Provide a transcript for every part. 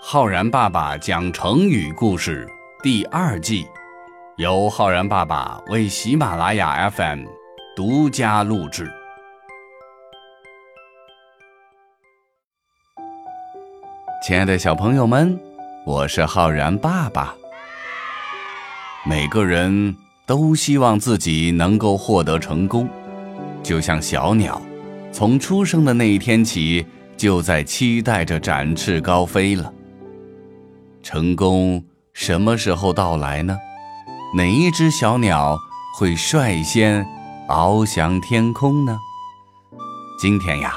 浩然爸爸讲成语故事第二季，由浩然爸爸为喜马拉雅 FM 独家录制。亲爱的小朋友们，我是浩然爸爸。每个人都希望自己能够获得成功，就像小鸟，从出生的那一天起，就在期待着展翅高飞了。成功什么时候到来呢？哪一只小鸟会率先翱翔天空呢？今天呀，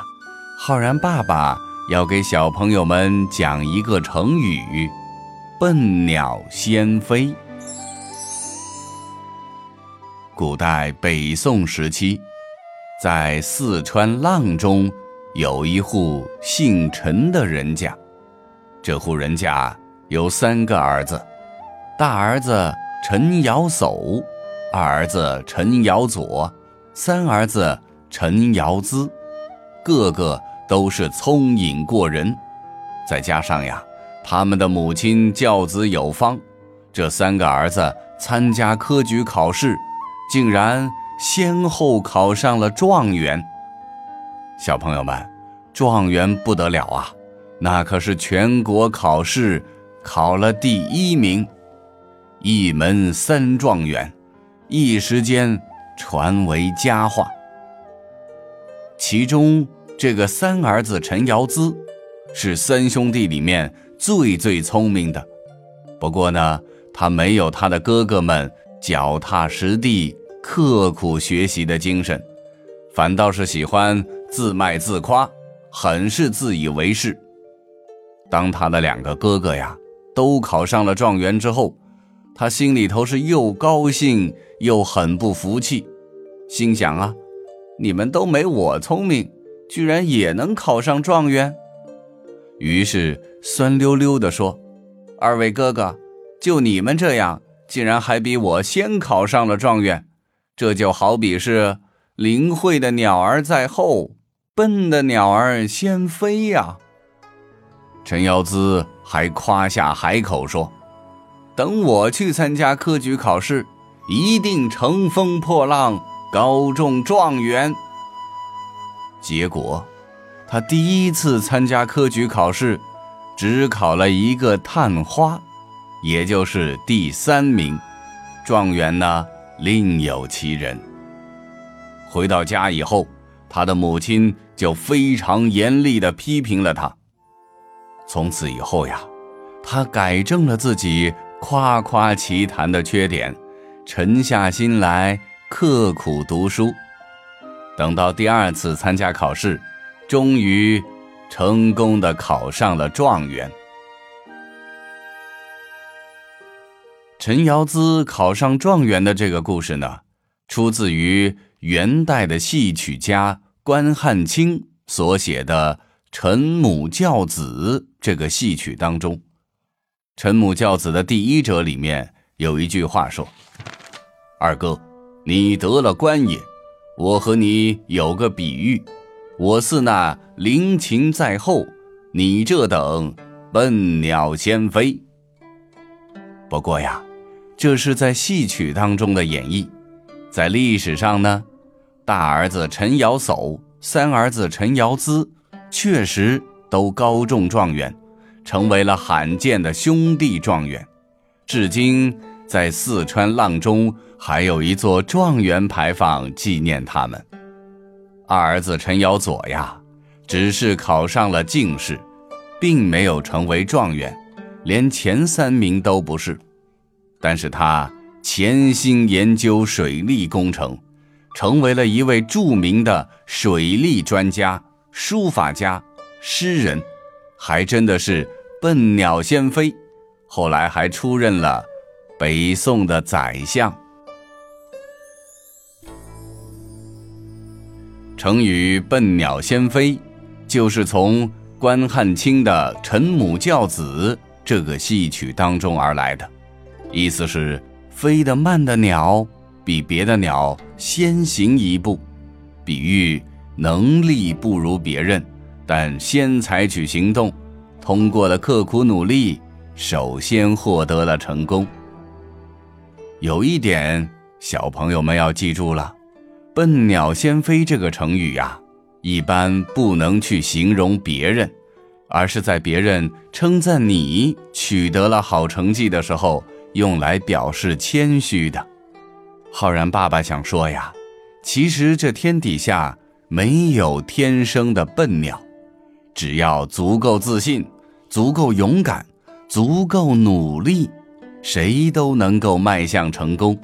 浩然爸爸要给小朋友们讲一个成语“笨鸟先飞”。古代北宋时期，在四川阆中有一户姓陈的人家，这户人家。有三个儿子，大儿子陈尧叟，二儿子陈尧佐，三儿子陈尧咨，个个都是聪颖过人。再加上呀，他们的母亲教子有方，这三个儿子参加科举考试，竟然先后考上了状元。小朋友们，状元不得了啊，那可是全国考试。考了第一名，一门三状元，一时间传为佳话。其中这个三儿子陈尧咨，是三兄弟里面最最聪明的。不过呢，他没有他的哥哥们脚踏实地、刻苦学习的精神，反倒是喜欢自卖自夸，很是自以为是。当他的两个哥哥呀。都考上了状元之后，他心里头是又高兴又很不服气，心想啊，你们都没我聪明，居然也能考上状元。于是酸溜溜地说：“二位哥哥，就你们这样，竟然还比我先考上了状元，这就好比是灵慧的鸟儿在后，笨的鸟儿先飞呀。”陈尧咨还夸下海口说：“等我去参加科举考试，一定乘风破浪，高中状元。”结果，他第一次参加科举考试，只考了一个探花，也就是第三名。状元呢，另有其人。回到家以后，他的母亲就非常严厉地批评了他。从此以后呀，他改正了自己夸夸其谈的缺点，沉下心来刻苦读书。等到第二次参加考试，终于成功的考上了状元。陈尧咨考上状元的这个故事呢，出自于元代的戏曲家关汉卿所写的。陈母教子这个戏曲当中，陈母教子的第一折里面有一句话说：“二哥，你得了官也，我和你有个比喻，我似那灵禽在后，你这等笨鸟先飞。”不过呀，这是在戏曲当中的演绎，在历史上呢，大儿子陈尧叟，三儿子陈尧咨。确实都高中状元，成为了罕见的兄弟状元。至今，在四川阆中还有一座状元牌坊纪念他们。二儿子陈尧佐呀，只是考上了进士，并没有成为状元，连前三名都不是。但是他潜心研究水利工程，成为了一位著名的水利专家。书法家、诗人，还真的是笨鸟先飞。后来还出任了北宋的宰相。成语“笨鸟先飞”就是从关汉卿的《陈母教子》这个戏曲当中而来的，意思是飞得慢的鸟比别的鸟先行一步，比喻。能力不如别人，但先采取行动，通过了刻苦努力，首先获得了成功。有一点，小朋友们要记住了，“笨鸟先飞”这个成语呀，一般不能去形容别人，而是在别人称赞你取得了好成绩的时候，用来表示谦虚的。浩然爸爸想说呀，其实这天底下没有天生的笨鸟。只要足够自信、足够勇敢、足够努力，谁都能够迈向成功。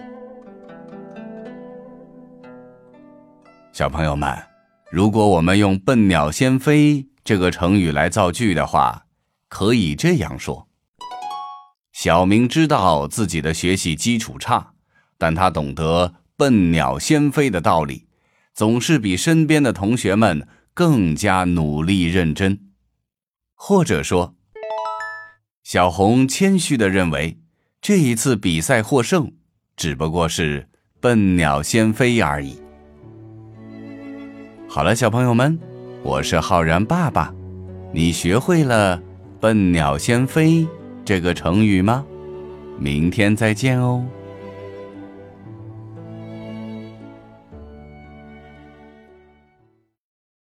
小朋友们，如果我们用“笨鸟先飞”这个成语来造句的话，可以这样说：小明知道自己的学习基础差，但他懂得“笨鸟先飞”的道理，总是比身边的同学们。更加努力认真，或者说，小红谦虚的认为，这一次比赛获胜只不过是笨鸟先飞而已。好了，小朋友们，我是浩然爸爸，你学会了“笨鸟先飞”这个成语吗？明天再见哦。